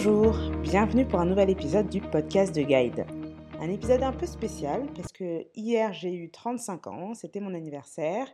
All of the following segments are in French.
Bonjour, bienvenue pour un nouvel épisode du podcast de Guide. Un épisode un peu spécial parce que hier j'ai eu 35 ans, c'était mon anniversaire,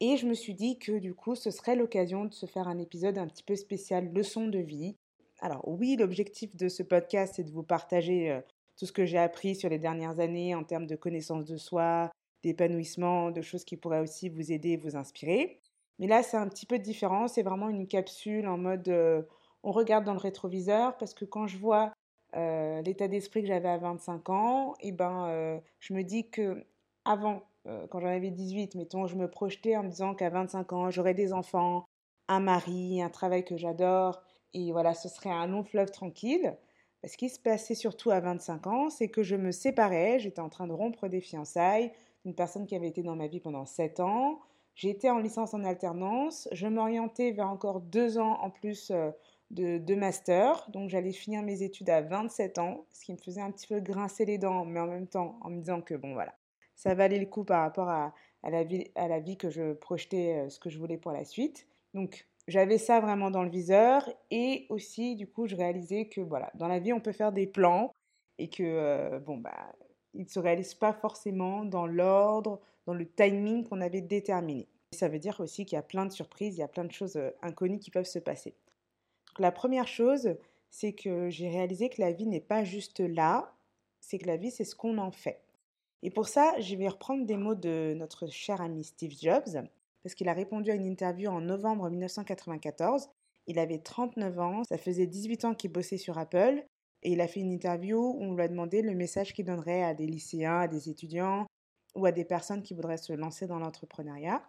et je me suis dit que du coup ce serait l'occasion de se faire un épisode un petit peu spécial leçon de vie. Alors oui, l'objectif de ce podcast c'est de vous partager euh, tout ce que j'ai appris sur les dernières années en termes de connaissance de soi, d'épanouissement, de choses qui pourraient aussi vous aider vous inspirer. Mais là c'est un petit peu différent, c'est vraiment une capsule en mode... Euh, on regarde dans le rétroviseur parce que quand je vois euh, l'état d'esprit que j'avais à 25 ans, et eh ben, euh, je me dis que avant, euh, quand j'en avais 18, mettons, je me projetais en me disant qu'à 25 ans, j'aurais des enfants, un mari, un travail que j'adore, et voilà, ce serait un long fleuve tranquille. Ce qui se passait surtout à 25 ans, c'est que je me séparais, j'étais en train de rompre des fiançailles d'une personne qui avait été dans ma vie pendant 7 ans. J'étais en licence en alternance, je m'orientais vers encore deux ans en plus de, master. Donc j'allais finir mes études à 27 ans, ce qui me faisait un petit peu grincer les dents, mais en même temps en me disant que bon voilà, ça valait le coup par rapport à, la, vie, à la vie que je projetais, euh, ce que je voulais pour la suite. Donc j'avais ça vraiment dans le viseur et aussi du coup je réalisais que voilà, dans la vie on peut faire des plans et que euh, bon bah ils ne se réalisent pas forcément dans l'ordre, dans le timing qu'on avait déterminé. Ça veut dire aussi qu'il y a plein de surprises, il y a plein de choses euh, inconnues qui peuvent se passer la première chose, c'est que j'ai réalisé que la vie n'est pas juste là, c'est que la vie, c'est ce qu'on en fait. Et pour ça, je vais reprendre des mots de notre cher ami Steve Jobs, parce qu'il a répondu à une interview en novembre 1994. Il avait 39 ans, ça faisait 18 ans qu'il bossait sur Apple, et il a fait une interview où on lui a demandé le message qu'il donnerait à des lycéens, à des étudiants ou à des personnes qui voudraient se lancer dans l'entrepreneuriat.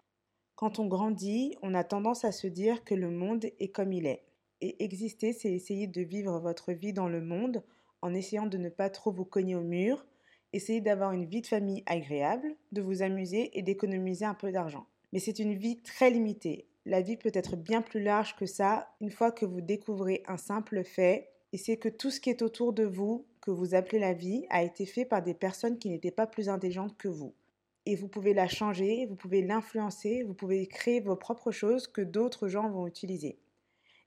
Quand on grandit, on a tendance à se dire que le monde est comme il est. Et exister, c'est essayer de vivre votre vie dans le monde en essayant de ne pas trop vous cogner au mur, essayer d'avoir une vie de famille agréable, de vous amuser et d'économiser un peu d'argent. Mais c'est une vie très limitée. La vie peut être bien plus large que ça une fois que vous découvrez un simple fait, et c'est que tout ce qui est autour de vous, que vous appelez la vie, a été fait par des personnes qui n'étaient pas plus intelligentes que vous. Et vous pouvez la changer, vous pouvez l'influencer, vous pouvez créer vos propres choses que d'autres gens vont utiliser.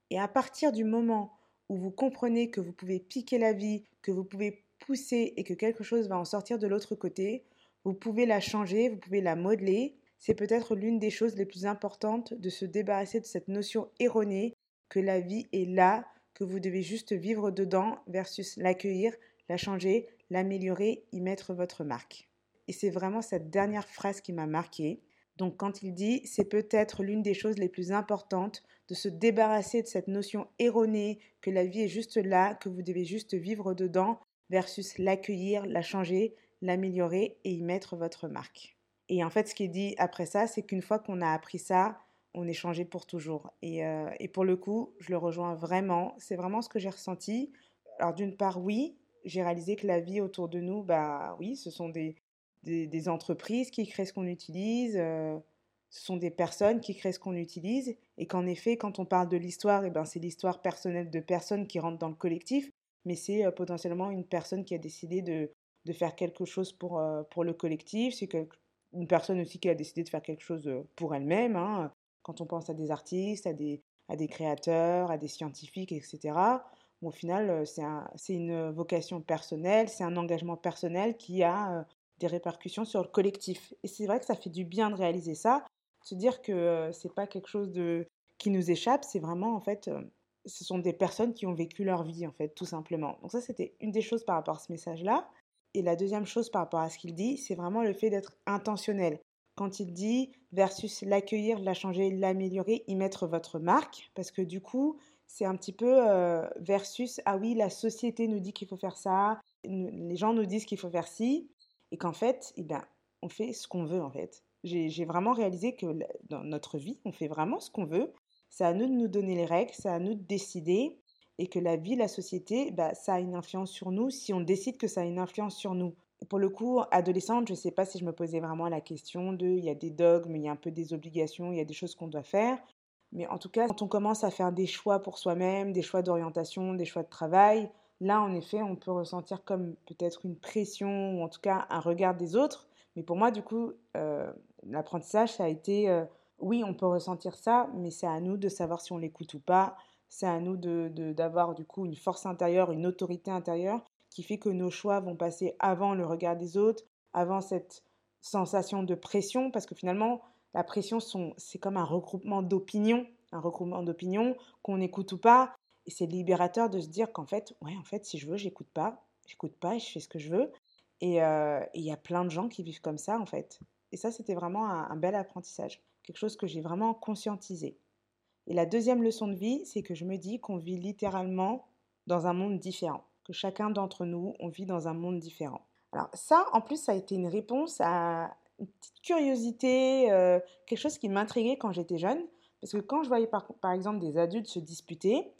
Et à partir du moment où vous comprenez que vous pouvez piquer la vie, que vous pouvez pousser et que quelque chose va en sortir de l'autre côté, vous pouvez la changer, vous pouvez la modeler. C'est peut-être l'une des choses les plus importantes de se débarrasser de cette notion erronée que la vie est là, que vous devez juste vivre dedans versus l'accueillir, la changer, l'améliorer, y mettre votre marque. Et c'est vraiment cette dernière phrase qui m'a marquée. Donc quand il dit c'est peut-être l'une des choses les plus importantes de se débarrasser de cette notion erronée que la vie est juste là, que vous devez juste vivre dedans, versus l'accueillir, la changer, l'améliorer et y mettre votre marque. Et en fait, ce qui est dit après ça, c'est qu'une fois qu'on a appris ça, on est changé pour toujours. Et, euh, et pour le coup, je le rejoins vraiment. C'est vraiment ce que j'ai ressenti. Alors d'une part, oui, j'ai réalisé que la vie autour de nous, bah oui, ce sont des, des, entreprises qui créent ce qu'on utilise, euh, ce sont des personnes qui créent ce qu'on utilise, et qu'en effet, quand on parle de l'histoire, eh ben, c'est l'histoire personnelle de personnes qui rentrent dans le collectif, mais c'est euh, potentiellement une personne qui a décidé de, de faire quelque chose pour, euh, pour le collectif, c'est une personne aussi qui a décidé de faire quelque chose pour elle-même, hein. quand on pense à des artistes, à des, à des créateurs, à des scientifiques, etc. au final, c'est une vocation personnelle, c'est un engagement personnel qui a des répercussions sur le collectif. Et c'est vrai que ça fait du bien de réaliser ça, se dire que c'est pas quelque chose de qui nous échappe, c'est vraiment en fait, ce sont des personnes qui ont vécu leur vie en fait, tout simplement. Donc ça c'était une des choses par rapport à ce message-là. Et la deuxième chose par rapport à ce qu'il dit, c'est vraiment le fait d'être intentionnel. Quand il dit versus l'accueillir, la changer, l'améliorer, y mettre votre marque, parce que du coup, c'est un petit peu versus ah oui, la société nous dit qu'il faut faire ça, les gens nous disent qu'il faut faire ci, et qu'en fait, eh ben, on fait ce qu'on veut en fait. J'ai vraiment réalisé que dans notre vie, on fait vraiment ce qu'on veut. C'est à nous de nous donner les règles, c'est à nous de décider et que la vie, la société, bah, ça a une influence sur nous si on décide que ça a une influence sur nous. Pour le coup, adolescente, je ne sais pas si je me posais vraiment la question de, il y a des dogmes, il y a un peu des obligations, il y a des choses qu'on doit faire. Mais en tout cas, quand on commence à faire des choix pour soi-même, des choix d'orientation, des choix de travail, Là, en effet, on peut ressentir comme peut-être une pression ou en tout cas un regard des autres. Mais pour moi, du coup, euh, l'apprentissage, ça a été, euh, oui, on peut ressentir ça, mais c'est à nous de savoir si on l'écoute ou pas, c'est à nous d'avoir du coup une force intérieure, une autorité intérieure qui fait que nos choix vont passer avant le regard des autres, avant cette sensation de pression, parce que finalement, la pression, c'est comme un regroupement d'opinions, un regroupement d'opinions qu'on écoute ou pas. Et c'est libérateur de se dire qu'en fait, ouais, en fait, si je veux, j'écoute pas, j'écoute pas et je fais ce que je veux. Et euh, il y a plein de gens qui vivent comme ça, en fait. Et ça, c'était vraiment un, bel apprentissage, quelque chose que j'ai vraiment conscientisé. Et la deuxième leçon de vie, c'est que je me dis qu'on vit littéralement dans un monde différent, que chacun d'entre nous, on vit dans un monde différent. Alors ça, en plus, ça a été une réponse à une petite curiosité, euh, quelque chose qui m'intriguait quand j'étais jeune. Parce que quand je voyais par, par exemple des adultes se disputer,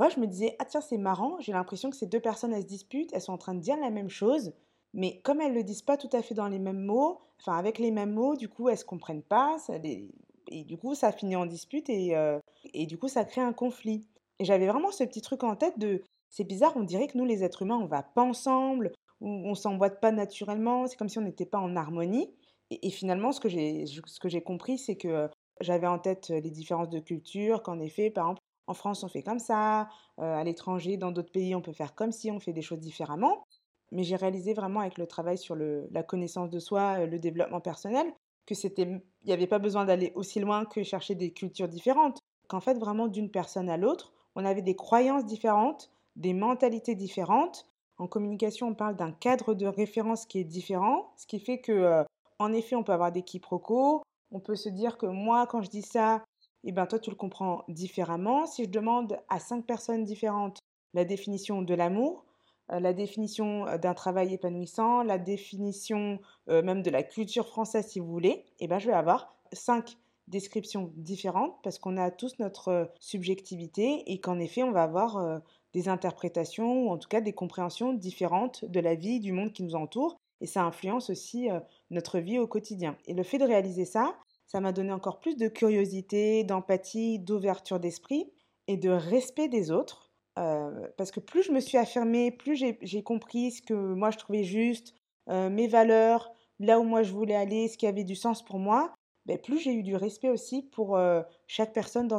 moi, je me disais, ah tiens, c'est marrant, j'ai l'impression que ces deux personnes, elles se disputent, elles sont en train de dire la même chose, mais comme elles ne le disent pas tout à fait dans les mêmes mots, enfin avec les mêmes mots, du coup, elles ne se comprennent pas, et du coup, ça finit en dispute, et, euh, et du coup, ça crée un conflit. Et j'avais vraiment ce petit truc en tête de, c'est bizarre, on dirait que nous, les êtres humains, on va pas ensemble, ou on s'emboîte pas naturellement, c'est comme si on n'était pas en harmonie. Et, et finalement, ce que j'ai compris, c'est que euh, j'avais en tête les différences de culture, qu'en effet, par exemple, en France, on fait comme ça, euh, à l'étranger, dans d'autres pays, on peut faire comme si, on fait des choses différemment. Mais j'ai réalisé vraiment avec le travail sur la connaissance de soi, euh, le développement personnel, que c'était, il n'y avait pas besoin d'aller aussi loin que chercher des cultures différentes. Qu'en fait, vraiment d'une personne à l'autre, on avait des croyances différentes, des mentalités différentes. En communication, on parle d'un cadre de référence qui est différent, ce qui fait que, euh, en effet, on peut avoir des quiproquos. On peut se dire que moi, quand je dis ça, eh ben toi, tu le comprends différemment. Si je demande à cinq personnes différentes la définition de l'amour, euh, la définition euh, d'un travail épanouissant, la définition euh, même de la culture française, si vous voulez, eh ben, je vais avoir cinq descriptions différentes parce qu'on a tous notre subjectivité et qu'en effet, on va avoir des interprétations ou en tout cas des compréhensions différentes de la vie, du monde qui nous entoure. Et ça influence aussi notre vie au quotidien. Et le fait de réaliser ça, ça m'a donné encore plus de curiosité, d'empathie, d'ouverture d'esprit et de respect des autres. Euh, parce que plus je me suis affirmée, plus j'ai compris ce que moi je trouvais juste, euh, mes valeurs, là où moi je voulais aller, ce qui avait du sens pour moi, ben, plus j'ai eu du respect aussi pour euh, chaque personne dans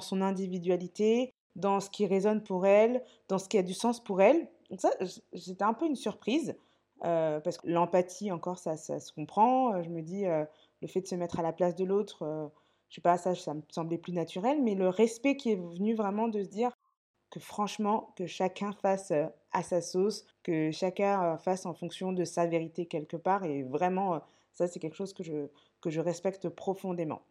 son, individualité, dans ce qui résonne pour elle, dans ce qui a du sens pour elle. Donc ça, c'était un peu une surprise, parce que l'empathie, encore, ça, se comprend. Je me dis, le fait de se mettre à la place de l'autre, euh, je sais pas, ça, ça me semblait plus naturel, mais le respect qui est venu vraiment de se dire que franchement, que chacun fasse euh, à sa sauce, que chacun euh, fasse en fonction de sa vérité quelque part, et vraiment, ça, c'est quelque chose que je, que je respecte profondément.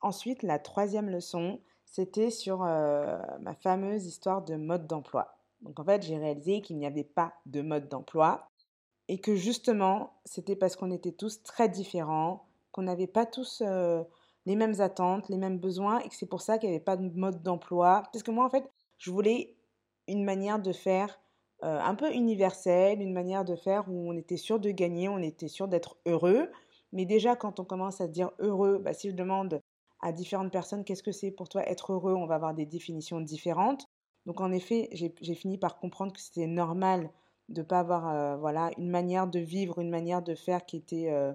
Ensuite, la troisième leçon, c'était sur ma fameuse histoire de mode d'emploi. Donc en fait, j'ai réalisé qu'il n'y avait pas de mode d'emploi et que justement, c'était parce qu'on était tous très différents, qu'on n'avait pas tous les mêmes attentes, les mêmes besoins, et que c'est pour ça qu'il n'y avait pas de mode d'emploi. Parce que moi, en fait, je voulais une manière de faire un peu universelle, une manière de faire où on était sûr de gagner, on était sûr d'être heureux. Mais déjà, quand on commence à dire heureux, bah, si je demande à différentes personnes qu'est-ce que c'est pour toi être heureux, on va avoir des définitions différentes. Donc en effet, j'ai fini par comprendre que c'était normal de ne pas avoir voilà, une manière de vivre, une manière de faire qui était euh,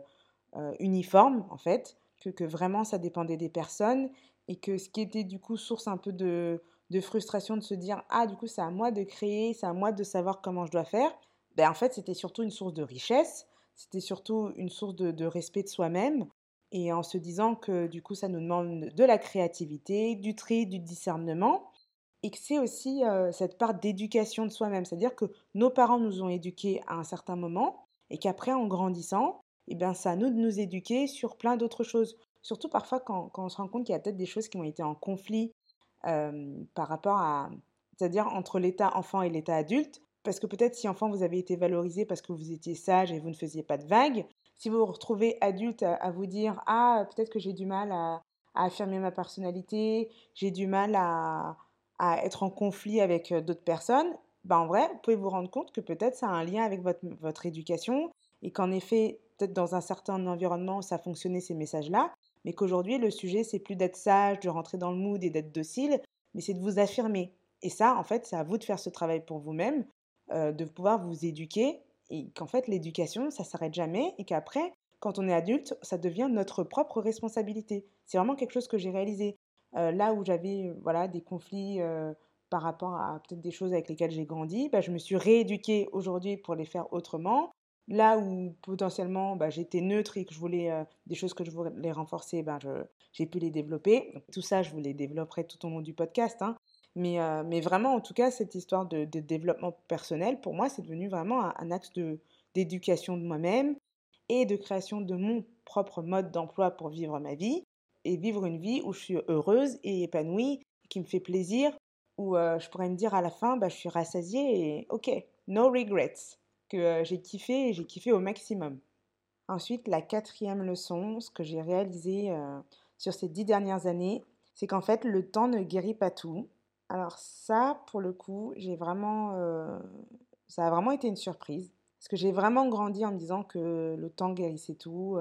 uniforme, en fait, que, que, vraiment ça dépendait des personnes et que ce qui était du coup source un peu de, de frustration de se dire ah du coup c'est à moi de créer, c'est à moi de savoir comment je dois faire, ben en fait c'était surtout une source de richesse, c'était surtout une source de, de respect de soi-même et en se disant que du coup ça nous demande de la créativité, du tri, du discernement et que c'est aussi euh, cette part d'éducation de soi-même, c'est-à-dire que nos parents nous ont éduqués à un certain moment et qu'après en grandissant, eh bien, c'est à nous de nous éduquer sur plein d'autres choses. Surtout parfois quand, on se rend compte qu'il y a peut-être des choses qui ont été en conflit par rapport à, c'est-à-dire entre l'état enfant et l'état adulte. Parce que peut-être si enfant vous avez été valorisé parce que vous étiez sage et vous ne faisiez pas de vagues, si vous vous retrouvez adulte à, vous dire ah peut-être que j'ai du mal à, affirmer ma personnalité, j'ai du mal à, être en conflit avec d'autres personnes, ben en vrai, vous pouvez vous rendre compte que peut-être ça a un lien avec votre, votre éducation et qu'en effet, peut-être dans un certain environnement, ça fonctionnait ces messages-là, mais qu'aujourd'hui, le sujet, c'est plus d'être sage, de rentrer dans le mood et d'être docile, mais c'est de vous affirmer. Et ça, en fait, c'est à vous de faire ce travail pour vous-même, euh, de pouvoir vous éduquer, et qu'en fait, l'éducation, ça s'arrête jamais, et qu'après, quand on est adulte, ça devient notre propre responsabilité. C'est vraiment quelque chose que j'ai réalisé. là où j'avais voilà, des conflits par rapport à peut-être des choses avec lesquelles j'ai grandi, bah, je me suis rééduquée aujourd'hui pour les faire autrement. Là où potentiellement bah, j'étais neutre et que je voulais des choses que je voulais renforcer, ben, j'ai pu les développer. tout ça, je vous les développerai tout au long du podcast. Hein. Mais, mais, vraiment, en tout cas, cette histoire de, développement personnel, pour moi, c'est devenu vraiment un, axe d'éducation de, moi-même et de création de mon propre mode d'emploi pour vivre ma vie et vivre une vie où je suis heureuse et épanouie, qui me fait plaisir, où je pourrais me dire à la fin, bah, je suis rassasiée et ok, no regrets j'ai kiffé et j'ai kiffé au maximum. Ensuite, la quatrième leçon, ce que j'ai réalisé sur ces dix dernières années, c'est qu'en fait, le temps ne guérit pas tout. Alors ça, pour le coup, j'ai vraiment, ça a vraiment été une surprise. Parce que j'ai vraiment grandi en me disant que le temps guérissait tout.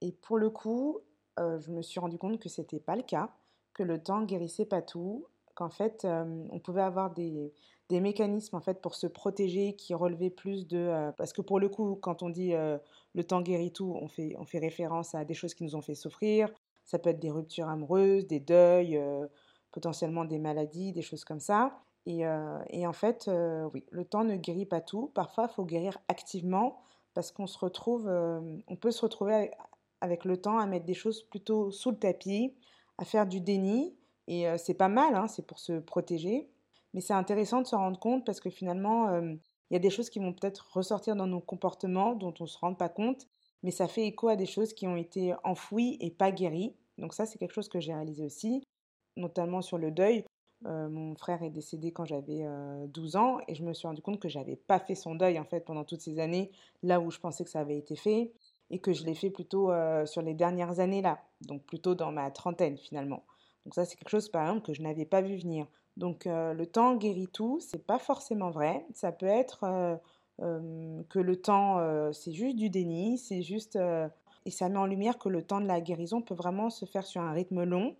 et pour le coup, je me suis rendu compte que c'était pas le cas, que le temps guérissait pas tout, qu'en fait, on pouvait avoir des, des mécanismes en fait pour se protéger qui relevaient plus de euh, parce que pour le coup quand on dit euh, le temps guérit tout on fait on fait référence à des choses qui nous ont fait souffrir. Ça peut être des ruptures amoureuses des deuils euh, potentiellement des maladies des choses comme ça. Et, et en fait oui le temps ne guérit pas tout. Parfois il faut guérir activement parce qu'on se retrouve on peut se retrouver avec, le temps à mettre des choses plutôt sous le tapis à faire du déni. Et c'est pas mal hein, c'est pour se protéger mais c'est intéressant de se rendre compte parce que finalement, il y a des choses qui vont peut-être ressortir dans nos comportements dont on ne se rend pas compte, mais ça fait écho à des choses qui ont été enfouies et pas guéries. Donc ça, c'est quelque chose que j'ai réalisé aussi, notamment sur le deuil. mon frère est décédé quand j'avais 12 ans et je me suis rendu compte que j'avais pas fait son deuil en fait pendant toutes ces années, là où je pensais que ça avait été fait, et que je l'ai fait plutôt sur les dernières années là, donc plutôt dans ma trentaine finalement. Donc ça, c'est quelque chose par exemple que je n'avais pas vu venir. Donc le temps guérit tout, c'est pas forcément vrai. Ça peut être que le temps, c'est juste du déni, c'est juste... et ça met en lumière que le temps de la guérison peut vraiment se faire sur un rythme long,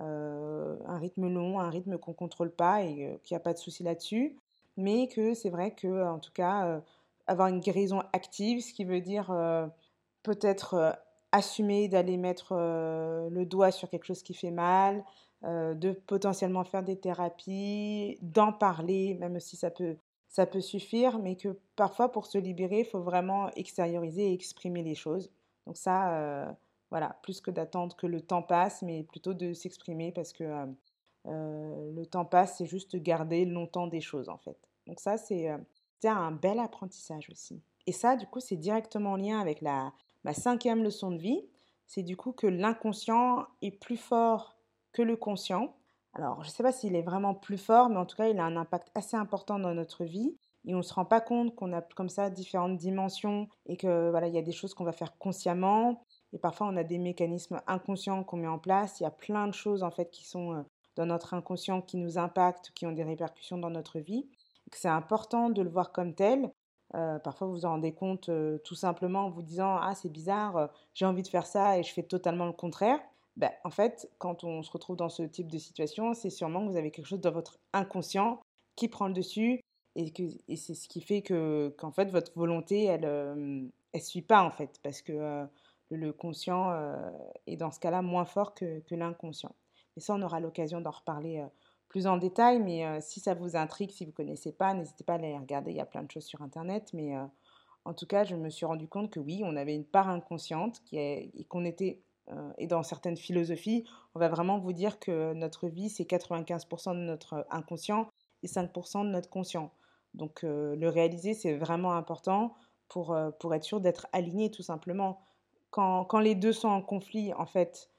un rythme long, un rythme qu'on contrôle pas et qu'il n'y a pas de souci là-dessus. Mais que c'est vrai que, en tout cas, avoir une guérison active, ce qui veut dire peut-être assumer d'aller mettre le doigt sur quelque chose qui fait mal, euh, de potentiellement faire des thérapies, d'en parler, même si ça peut, ça peut suffire, mais que parfois pour se libérer, il faut vraiment extérioriser et exprimer les choses. Donc ça, euh, voilà, plus que d'attendre que le temps passe, mais plutôt de s'exprimer parce que euh, le temps passe, c'est juste garder longtemps des choses en fait. Donc ça, c'est un bel apprentissage aussi. Et ça, du coup, c'est directement en lien avec la, ma cinquième leçon de vie. C'est du coup que l'inconscient est plus fort que le conscient. Alors, je ne sais pas s'il est vraiment plus fort, mais en tout cas, il a un impact assez important dans notre vie. Et on ne se rend pas compte qu'on a comme ça différentes dimensions et que voilà, il y a des choses qu'on va faire consciemment. Et parfois, on a des mécanismes inconscients qu'on met en place. Il y a plein de choses en fait qui sont euh, dans notre inconscient qui nous impactent, qui ont des répercussions dans notre vie. C'est important de le voir comme tel. Euh, parfois, vous vous en rendez compte euh, tout simplement en vous disant Ah, c'est bizarre, j'ai envie de faire ça et je fais totalement le contraire. Bah, en fait, quand on se retrouve dans ce type de situation, c'est sûrement que vous avez quelque chose dans votre inconscient qui prend le dessus et, et c'est ce qui fait que qu'en fait votre volonté elle ne elle suit pas en fait parce que le, conscient est dans ce cas-là moins fort que, l'inconscient. Mais ça on aura l'occasion d'en reparler plus en détail. Mais si ça vous intrigue, si vous connaissez pas, n'hésitez pas à aller regarder. Il y a plein de choses sur internet, mais en tout cas je me suis rendu compte que oui, on avait une part inconsciente qui est, et qu'on était et dans certaines philosophies, on va vraiment vous dire que notre vie, c'est 95% de notre inconscient et 5% de notre conscient. Donc euh, le réaliser, c'est vraiment important pour, euh, pour être sûr d'être aligné tout simplement. Quand, quand, les deux sont en conflit, en fait,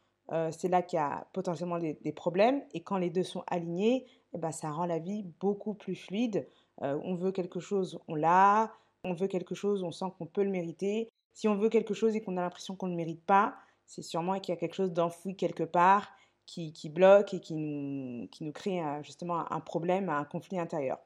c'est là qu'il y a potentiellement des, problèmes. Et quand les deux sont alignés, eh ben, ça rend la vie beaucoup plus fluide. on veut quelque chose, on l'a. On veut quelque chose, on sent qu'on peut le mériter. Si on veut quelque chose et qu'on a l'impression qu'on ne le mérite pas, c'est sûrement qu'il y a quelque chose d'enfoui quelque part qui, bloque et qui nous, crée justement un problème, un conflit intérieur.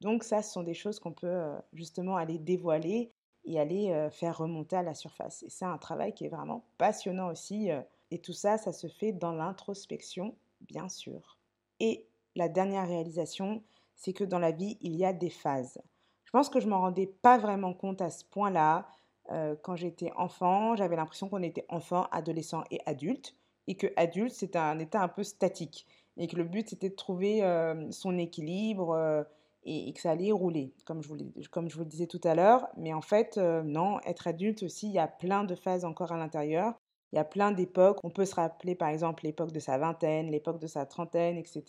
Donc ça, ce sont des choses qu'on peut euh, justement aller dévoiler et aller euh, faire remonter à la surface. Et c'est un travail qui est vraiment passionnant aussi. Euh, et tout ça, ça se fait dans l'introspection, bien sûr. Et la dernière réalisation, c'est que dans la vie, il y a des phases. Je pense que je m'en rendais pas vraiment compte à ce point-là. Euh, quand j'étais enfant, j'avais l'impression qu'on était enfant, adolescent et adulte. et que adulte, c'est un état un peu statique et que le but, c'était de trouver son équilibre et, que ça allait rouler, comme je vous, comme je vous le disais tout à l'heure. Mais en fait, non, être adulte aussi, il y a plein de phases encore à l'intérieur. Il y a plein d'époques. On peut se rappeler, par exemple, l'époque de sa vingtaine, l'époque de sa trentaine, etc.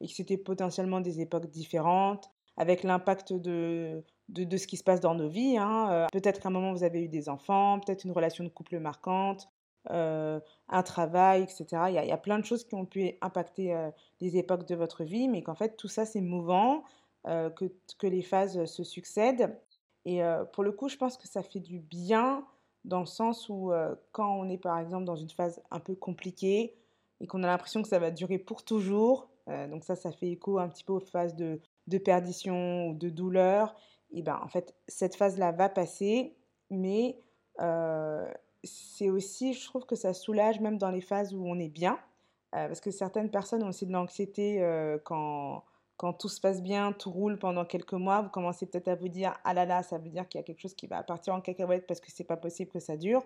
Et que c'était potentiellement des époques différentes, avec l'impact de, de, ce qui se passe dans nos vies. Hein. peut-être qu'à un moment, vous avez eu des enfants, peut-être une relation de couple marquante, euh, un travail, etc. Il y, a, plein de choses qui ont pu impacter euh, les époques de votre vie, mais qu'en fait tout ça c'est mouvant, euh, que, que, les phases se succèdent. Et pour le coup, je pense que ça fait du bien dans le sens où quand on est par exemple dans une phase un peu compliquée et qu'on a l'impression que ça va durer pour toujours, donc ça, ça fait écho un petit peu aux phases de, de perdition ou de douleur, et ben en fait cette phase-là va passer, mais c'est aussi, je trouve que ça soulage même dans les phases où on est bien, euh, parce que certaines personnes ont aussi de l'anxiété euh, quand, quand tout se passe bien, tout roule pendant quelques mois, vous commencez peut-être à vous dire ah là là, ça veut dire qu'il y a quelque chose qui va partir en cacahuète parce que c'est pas possible que ça dure.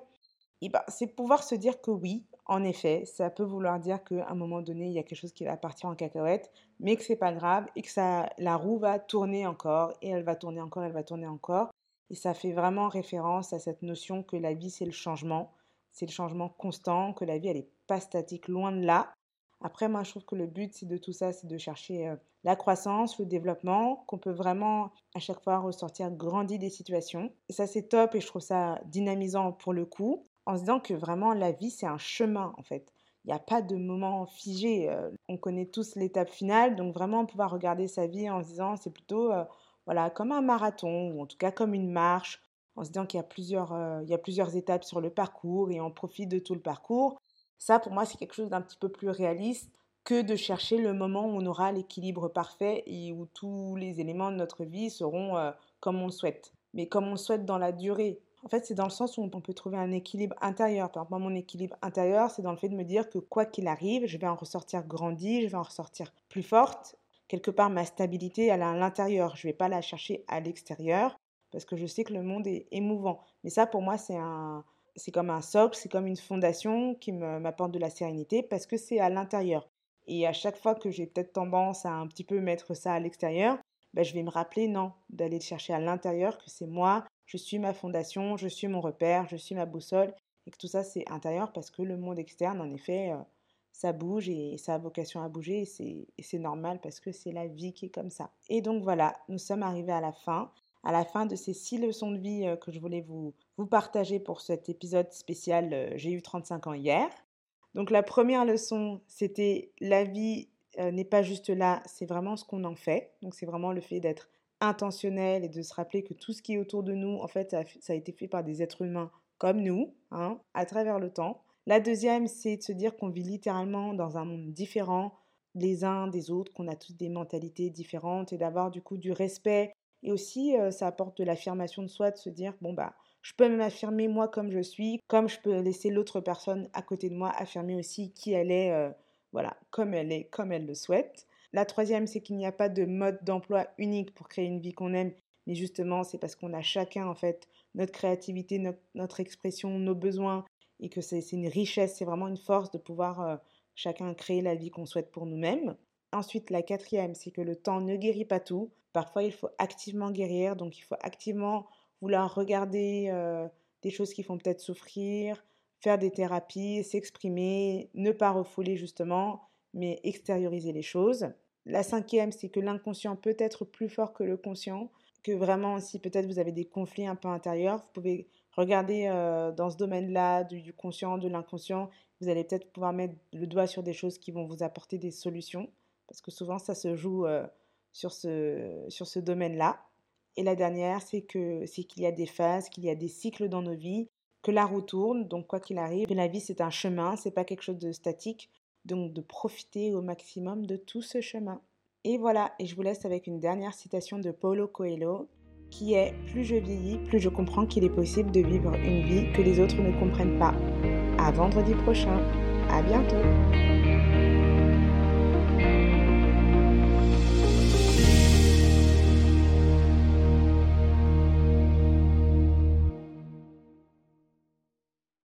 Et ben, c'est pouvoir se dire que oui, en effet, ça peut vouloir dire qu'à un moment donné, il y a quelque chose qui va partir en cacahuète, mais que c'est pas grave et que ça, la roue va tourner encore et elle va tourner encore, elle va tourner encore. Et ça fait vraiment référence à cette notion que la vie, c'est le changement. C'est le changement constant, que la vie, elle n'est pas statique, loin de là. Après, moi, je trouve que le but de tout ça, c'est de chercher euh, la croissance, le développement, qu'on peut vraiment à chaque fois ressortir grandi des situations. Et ça, c'est top et je trouve ça dynamisant pour le coup, en se disant que vraiment, la vie, c'est un chemin, en fait. Il n'y a pas de moment figé. Euh, on connaît tous l'étape finale, donc vraiment pouvoir regarder sa vie en se disant, c'est plutôt... Euh, voilà, comme un marathon, ou en tout cas comme une marche, en se disant qu'il y a plusieurs, euh, il y a plusieurs étapes sur le parcours et on profite de tout le parcours. Ça, pour moi, c'est quelque chose d'un petit peu plus réaliste que de chercher le moment où on aura l'équilibre parfait et où tous les éléments de notre vie seront comme on le souhaite. Mais comme on le souhaite dans la durée. En fait, c'est dans le sens où on peut trouver un équilibre intérieur. Par exemple, mon équilibre intérieur, c'est dans le fait de me dire que quoi qu'il arrive, je vais en ressortir grandi, je vais en ressortir plus forte quelque part ma stabilité, elle est à l'intérieur. Je ne vais pas la chercher à l'extérieur parce que je sais que le monde est émouvant. Mais ça, pour moi, c'est un, c'est comme un socle, c'est comme une fondation qui m'apporte de la sérénité parce que c'est à l'intérieur. Et à chaque fois que j'ai peut-être tendance à un petit peu mettre ça à l'extérieur, ben, je vais me rappeler, non, d'aller le chercher à l'intérieur, que c'est moi, je suis ma fondation, je suis mon repère, je suis ma boussole, et que tout ça c'est intérieur parce que le monde externe, en effet, euh, ça bouge et ça a vocation à bouger et c'est normal parce que c'est la vie qui est comme ça. Et donc voilà, nous sommes arrivés à la fin, à la fin de ces six leçons de vie euh, que je voulais vous, vous partager pour cet épisode spécial euh, J'ai eu 35 ans hier. Donc la première leçon, c'était la vie n'est pas juste là, c'est vraiment ce qu'on en fait. Donc c'est vraiment le fait d'être intentionnel et de se rappeler que tout ce qui est autour de nous, en fait, ça, a été fait par des êtres humains comme nous, hein, à travers le temps. La deuxième, c'est de se dire qu'on vit littéralement dans un monde différent les uns des autres, qu'on a tous des mentalités différentes et d'avoir du coup du respect. Et aussi, euh, ça apporte de l'affirmation de soi, de se dire, bon, bah, je peux m'affirmer moi comme je suis, comme je peux laisser l'autre personne à côté de moi affirmer aussi qui elle est, euh, voilà, comme elle est, comme elle le souhaite. La troisième, c'est qu'il n'y a pas de mode d'emploi unique pour créer une vie qu'on aime, mais justement, c'est parce qu'on a chacun, en fait, notre créativité, notre expression, nos besoins, et que c'est une richesse, c'est vraiment une force de pouvoir euh, chacun créer la vie qu'on souhaite pour nous-mêmes. Ensuite, la quatrième, c'est que le temps ne guérit pas tout. Parfois, il faut activement guérir, donc il faut activement vouloir regarder euh, des choses qui font peut-être souffrir, faire des thérapies, s'exprimer, ne pas refouler justement, mais extérioriser les choses. La cinquième, c'est que l'inconscient peut être plus fort que le conscient, que vraiment si peut-être vous avez des conflits un peu intérieurs, vous pouvez regardez euh, dans ce domaine-là du, conscient, de l'inconscient, vous allez peut-être pouvoir mettre le doigt sur des choses qui vont vous apporter des solutions, parce que souvent ça se joue euh, sur ce, sur ce domaine-là. Et la dernière, c'est que c'est qu'il y a des phases, qu'il y a des cycles dans nos vies, que la roue tourne, donc quoi qu'il arrive, la vie c'est un chemin, c'est pas quelque chose de statique, donc de profiter au maximum de tout ce chemin. Et voilà, et je vous laisse avec une dernière citation de Paulo Coelho qui est plus je vieillis, plus je comprends qu'il est possible de vivre une vie que les autres ne comprennent pas. À vendredi prochain. À bientôt.